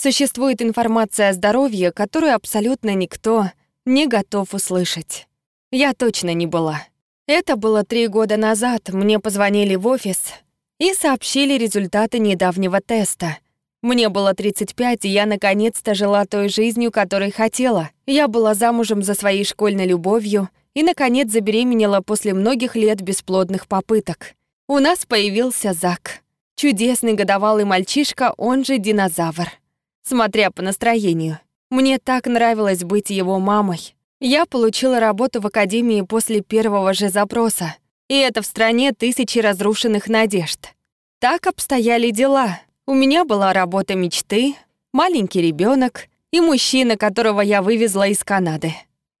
Существует информация о здоровье, которую абсолютно никто не готов услышать. Я точно не была. Это было три года назад. Мне позвонили в офис и сообщили результаты недавнего теста. Мне было 35, и я наконец-то жила той жизнью, которой хотела. Я была замужем за своей школьной любовью и, наконец, забеременела после многих лет бесплодных попыток. У нас появился Зак. Чудесный годовалый мальчишка, он же динозавр смотря по настроению. Мне так нравилось быть его мамой. Я получила работу в академии после первого же запроса. И это в стране тысячи разрушенных надежд. Так обстояли дела. У меня была работа мечты, маленький ребенок и мужчина, которого я вывезла из Канады.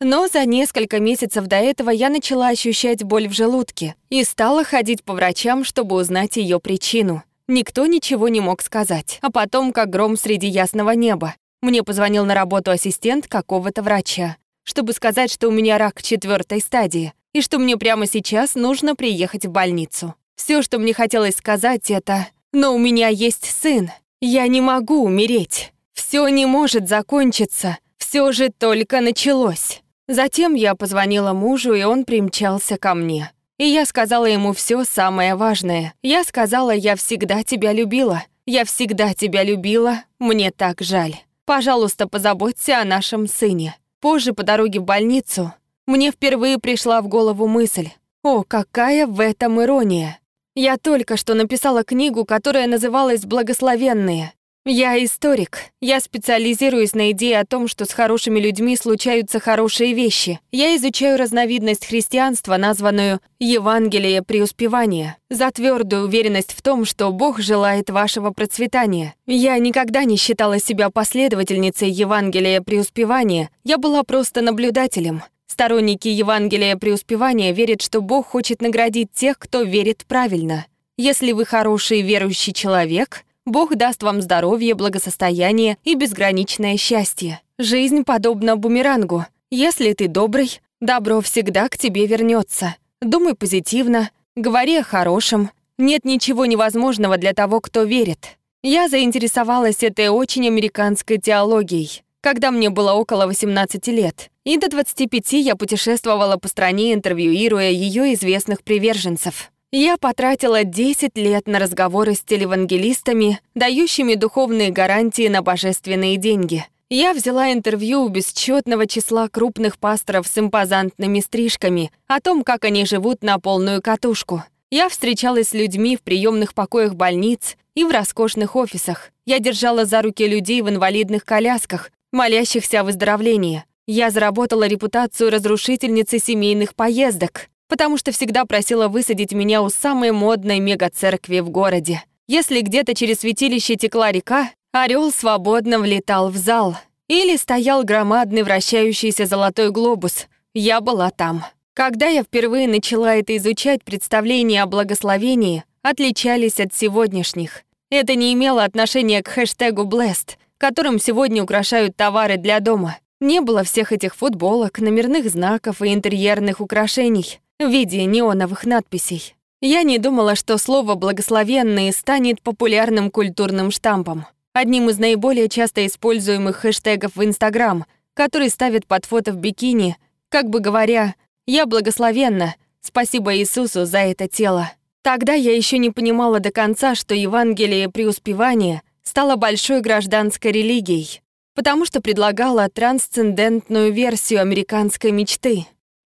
Но за несколько месяцев до этого я начала ощущать боль в желудке и стала ходить по врачам, чтобы узнать ее причину — Никто ничего не мог сказать. А потом, как гром среди ясного неба, мне позвонил на работу ассистент какого-то врача, чтобы сказать, что у меня рак четвертой стадии и что мне прямо сейчас нужно приехать в больницу. Все, что мне хотелось сказать, это «Но у меня есть сын. Я не могу умереть. Все не может закончиться. Все же только началось». Затем я позвонила мужу, и он примчался ко мне. И я сказала ему все самое важное. Я сказала, я всегда тебя любила. Я всегда тебя любила. Мне так жаль. Пожалуйста, позаботься о нашем сыне. Позже по дороге в больницу мне впервые пришла в голову мысль. О, какая в этом ирония. Я только что написала книгу, которая называлась «Благословенные». Я историк. Я специализируюсь на идее о том, что с хорошими людьми случаются хорошие вещи. Я изучаю разновидность христианства, названную «Евангелие преуспевания», за твердую уверенность в том, что Бог желает вашего процветания. Я никогда не считала себя последовательницей Евангелия преуспевания, я была просто наблюдателем. Сторонники Евангелия преуспевания верят, что Бог хочет наградить тех, кто верит правильно. Если вы хороший верующий человек — Бог даст вам здоровье, благосостояние и безграничное счастье. Жизнь подобна бумерангу. Если ты добрый, добро всегда к тебе вернется. Думай позитивно, говори о хорошем. Нет ничего невозможного для того, кто верит. Я заинтересовалась этой очень американской теологией, когда мне было около 18 лет. И до 25 я путешествовала по стране, интервьюируя ее известных приверженцев. Я потратила 10 лет на разговоры с телевангелистами, дающими духовные гарантии на божественные деньги. Я взяла интервью у бесчетного числа крупных пасторов с импозантными стрижками о том, как они живут на полную катушку. Я встречалась с людьми в приемных покоях больниц и в роскошных офисах. Я держала за руки людей в инвалидных колясках, молящихся о выздоровлении. Я заработала репутацию разрушительницы семейных поездок потому что всегда просила высадить меня у самой модной мега-церкви в городе. Если где-то через святилище текла река, орел свободно влетал в зал. Или стоял громадный вращающийся золотой глобус. Я была там. Когда я впервые начала это изучать, представления о благословении отличались от сегодняшних. Это не имело отношения к хэштегу «Blessed», которым сегодня украшают товары для дома. Не было всех этих футболок, номерных знаков и интерьерных украшений в виде неоновых надписей. Я не думала, что слово «благословенный» станет популярным культурным штампом. Одним из наиболее часто используемых хэштегов в Инстаграм, который ставит под фото в бикини, как бы говоря «Я благословенна, спасибо Иисусу за это тело». Тогда я еще не понимала до конца, что Евангелие преуспевания стало большой гражданской религией, потому что предлагала трансцендентную версию американской мечты.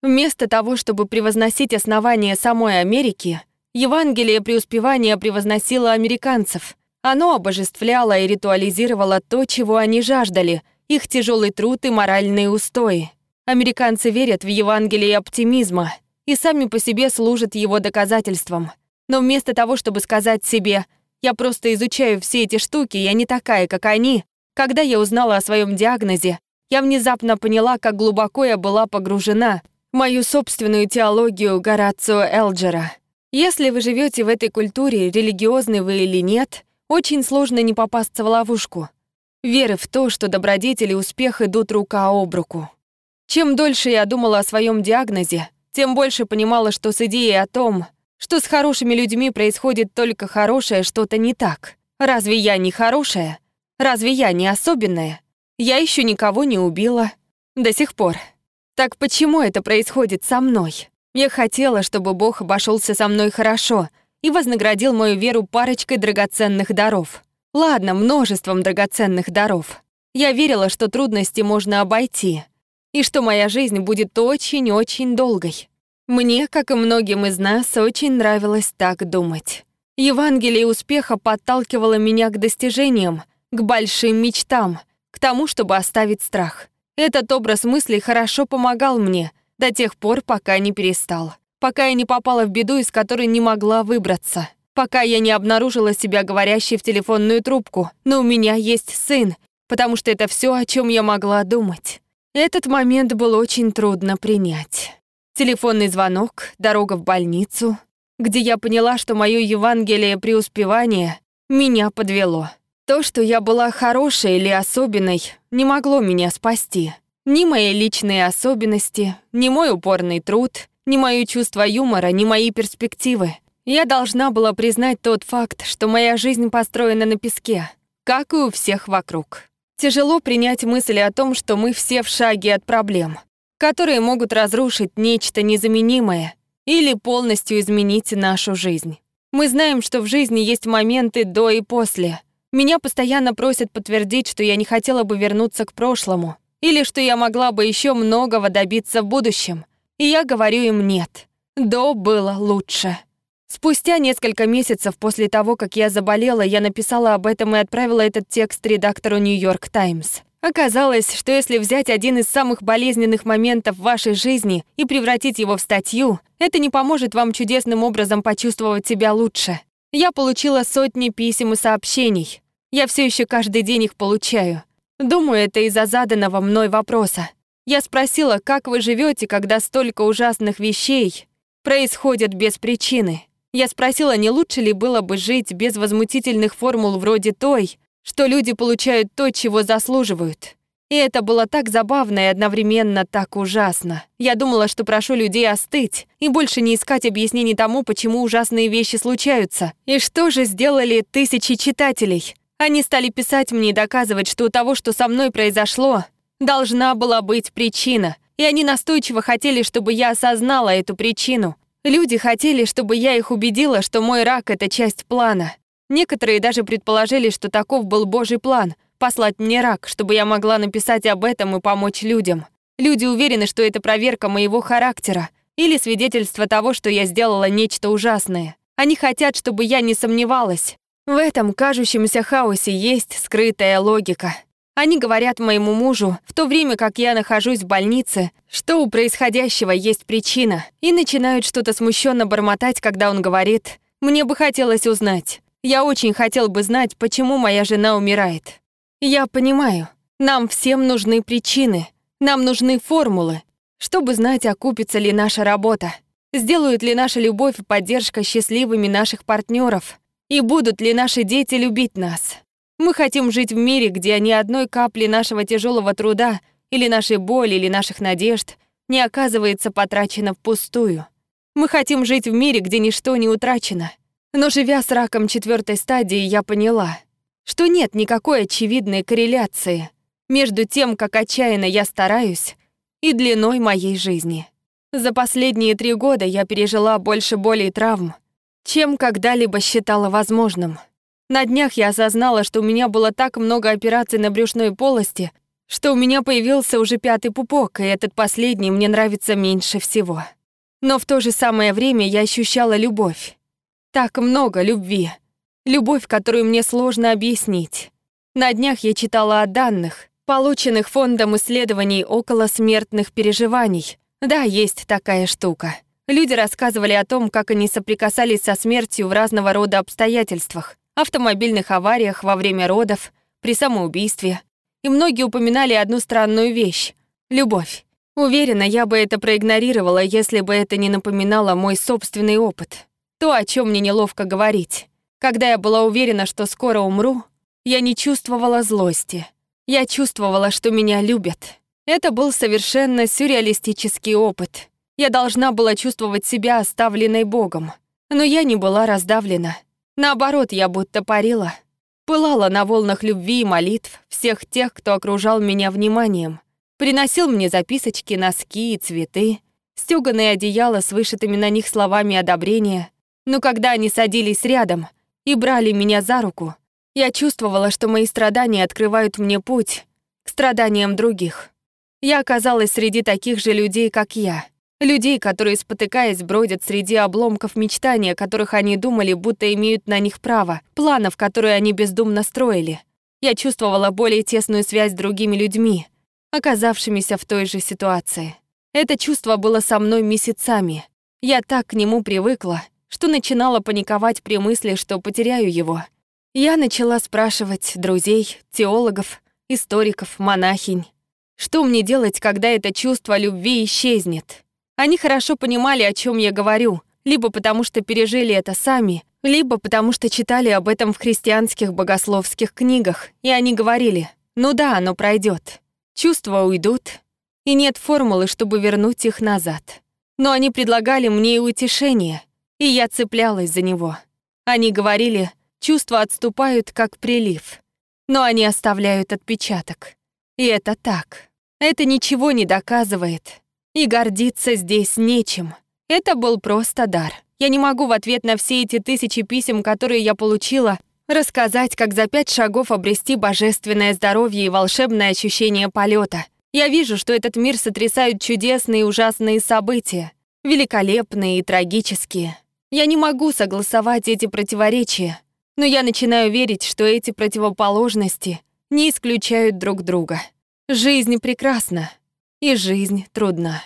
Вместо того, чтобы превозносить основание самой Америки, Евангелие преуспевания превозносило американцев. Оно обожествляло и ритуализировало то, чего они жаждали, их тяжелый труд и моральные устои. Американцы верят в Евангелие оптимизма и сами по себе служат его доказательством. Но вместо того, чтобы сказать себе «я просто изучаю все эти штуки, я не такая, как они», когда я узнала о своем диагнозе, я внезапно поняла, как глубоко я была погружена мою собственную теологию Горацио Элджера. Если вы живете в этой культуре, религиозны вы или нет, очень сложно не попасться в ловушку. Веры в то, что добродетели и успех идут рука об руку. Чем дольше я думала о своем диагнозе, тем больше понимала, что с идеей о том, что с хорошими людьми происходит только хорошее, что-то не так. Разве я не хорошая? Разве я не особенная? Я еще никого не убила. До сих пор. Так почему это происходит со мной? Я хотела, чтобы Бог обошелся со мной хорошо и вознаградил мою веру парочкой драгоценных даров. Ладно, множеством драгоценных даров. Я верила, что трудности можно обойти, и что моя жизнь будет очень-очень долгой. Мне, как и многим из нас, очень нравилось так думать. Евангелие успеха подталкивало меня к достижениям, к большим мечтам, к тому, чтобы оставить страх. Этот образ мыслей хорошо помогал мне до тех пор, пока не перестал. Пока я не попала в беду, из которой не могла выбраться. Пока я не обнаружила себя говорящей в телефонную трубку. Но у меня есть сын, потому что это все, о чем я могла думать. Этот момент был очень трудно принять. Телефонный звонок, дорога в больницу, где я поняла, что мое Евангелие преуспевания меня подвело. То, что я была хорошей или особенной, не могло меня спасти. Ни мои личные особенности, ни мой упорный труд, ни моё чувство юмора, ни мои перспективы. Я должна была признать тот факт, что моя жизнь построена на песке, как и у всех вокруг. Тяжело принять мысли о том, что мы все в шаге от проблем, которые могут разрушить нечто незаменимое или полностью изменить нашу жизнь. Мы знаем, что в жизни есть моменты до и после — меня постоянно просят подтвердить, что я не хотела бы вернуться к прошлому, или что я могла бы еще многого добиться в будущем. И я говорю им нет. До было лучше. Спустя несколько месяцев после того, как я заболела, я написала об этом и отправила этот текст редактору «Нью-Йорк Таймс». Оказалось, что если взять один из самых болезненных моментов в вашей жизни и превратить его в статью, это не поможет вам чудесным образом почувствовать себя лучше. Я получила сотни писем и сообщений. Я все еще каждый день их получаю. Думаю, это из-за заданного мной вопроса. Я спросила, как вы живете, когда столько ужасных вещей происходят без причины. Я спросила, не лучше ли было бы жить без возмутительных формул вроде той, что люди получают то, чего заслуживают. И это было так забавно и одновременно так ужасно. Я думала, что прошу людей остыть и больше не искать объяснений тому, почему ужасные вещи случаются. И что же сделали тысячи читателей? Они стали писать мне и доказывать, что у того, что со мной произошло, должна была быть причина. И они настойчиво хотели, чтобы я осознала эту причину. Люди хотели, чтобы я их убедила, что мой рак — это часть плана. Некоторые даже предположили, что таков был Божий план — послать мне рак, чтобы я могла написать об этом и помочь людям. Люди уверены, что это проверка моего характера или свидетельство того, что я сделала нечто ужасное. Они хотят, чтобы я не сомневалась. В этом кажущемся хаосе есть скрытая логика. Они говорят моему мужу, в то время как я нахожусь в больнице, что у происходящего есть причина, и начинают что-то смущенно бормотать, когда он говорит «Мне бы хотелось узнать. Я очень хотел бы знать, почему моя жена умирает». Я понимаю, нам всем нужны причины, нам нужны формулы, чтобы знать, окупится ли наша работа, сделают ли наша любовь и поддержка счастливыми наших партнеров, и будут ли наши дети любить нас. Мы хотим жить в мире, где ни одной капли нашего тяжелого труда или нашей боли или наших надежд не оказывается потрачено впустую. Мы хотим жить в мире, где ничто не утрачено. Но живя с раком четвертой стадии, я поняла — что нет никакой очевидной корреляции между тем, как отчаянно я стараюсь, и длиной моей жизни. За последние три года я пережила больше боли и травм, чем когда-либо считала возможным. На днях я осознала, что у меня было так много операций на брюшной полости, что у меня появился уже пятый пупок, и этот последний мне нравится меньше всего. Но в то же самое время я ощущала любовь. Так много любви. Любовь, которую мне сложно объяснить. На днях я читала о данных, полученных фондом исследований около смертных переживаний. Да, есть такая штука. Люди рассказывали о том, как они соприкасались со смертью в разного рода обстоятельствах, автомобильных авариях во время родов, при самоубийстве. И многие упоминали одну странную вещь — любовь. Уверена, я бы это проигнорировала, если бы это не напоминало мой собственный опыт. То, о чем мне неловко говорить. Когда я была уверена, что скоро умру, я не чувствовала злости. Я чувствовала, что меня любят. Это был совершенно сюрреалистический опыт. Я должна была чувствовать себя оставленной Богом. Но я не была раздавлена. Наоборот, я будто парила. Пылала на волнах любви и молитв всех тех, кто окружал меня вниманием. Приносил мне записочки, носки и цветы, стёганые одеяла с вышитыми на них словами одобрения. Но когда они садились рядом и брали меня за руку, я чувствовала, что мои страдания открывают мне путь к страданиям других. Я оказалась среди таких же людей, как я. Людей, которые, спотыкаясь, бродят среди обломков мечтания, которых они думали, будто имеют на них право, планов, которые они бездумно строили. Я чувствовала более тесную связь с другими людьми, оказавшимися в той же ситуации. Это чувство было со мной месяцами. Я так к нему привыкла, что начинала паниковать при мысли, что потеряю его. Я начала спрашивать друзей, теологов, историков, монахинь. Что мне делать, когда это чувство любви исчезнет? Они хорошо понимали, о чем я говорю, либо потому что пережили это сами, либо потому что читали об этом в христианских богословских книгах, и они говорили, ну да, оно пройдет. Чувства уйдут, и нет формулы, чтобы вернуть их назад. Но они предлагали мне и утешение, и я цеплялась за него. Они говорили, чувства отступают, как прилив, но они оставляют отпечаток. И это так. Это ничего не доказывает, и гордиться здесь нечем. Это был просто дар. Я не могу в ответ на все эти тысячи писем, которые я получила, рассказать, как за пять шагов обрести божественное здоровье и волшебное ощущение полета. Я вижу, что этот мир сотрясают чудесные и ужасные события, великолепные и трагические. Я не могу согласовать эти противоречия, но я начинаю верить, что эти противоположности не исключают друг друга. Жизнь прекрасна, и жизнь трудна.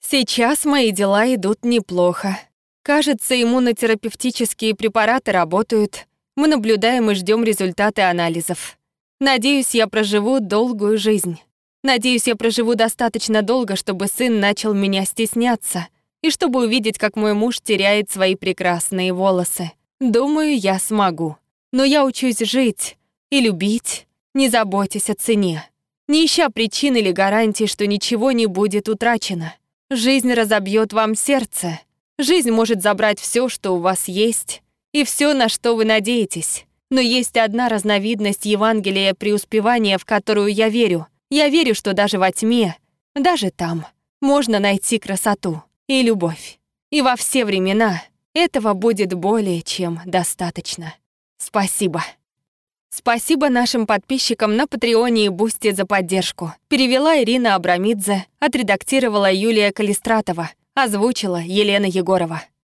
Сейчас мои дела идут неплохо. Кажется, иммунотерапевтические препараты работают. Мы наблюдаем и ждем результаты анализов. Надеюсь, я проживу долгую жизнь. Надеюсь, я проживу достаточно долго, чтобы сын начал меня стесняться и чтобы увидеть, как мой муж теряет свои прекрасные волосы. Думаю, я смогу. Но я учусь жить и любить, не заботясь о цене не ища причин или гарантий, что ничего не будет утрачено. Жизнь разобьет вам сердце. Жизнь может забрать все, что у вас есть, и все, на что вы надеетесь. Но есть одна разновидность Евангелия преуспевания, в которую я верю. Я верю, что даже во тьме, даже там, можно найти красоту и любовь. И во все времена этого будет более чем достаточно. Спасибо. Спасибо нашим подписчикам на Патреоне и Бусти за поддержку. Перевела Ирина Абрамидзе, отредактировала Юлия Калистратова, озвучила Елена Егорова.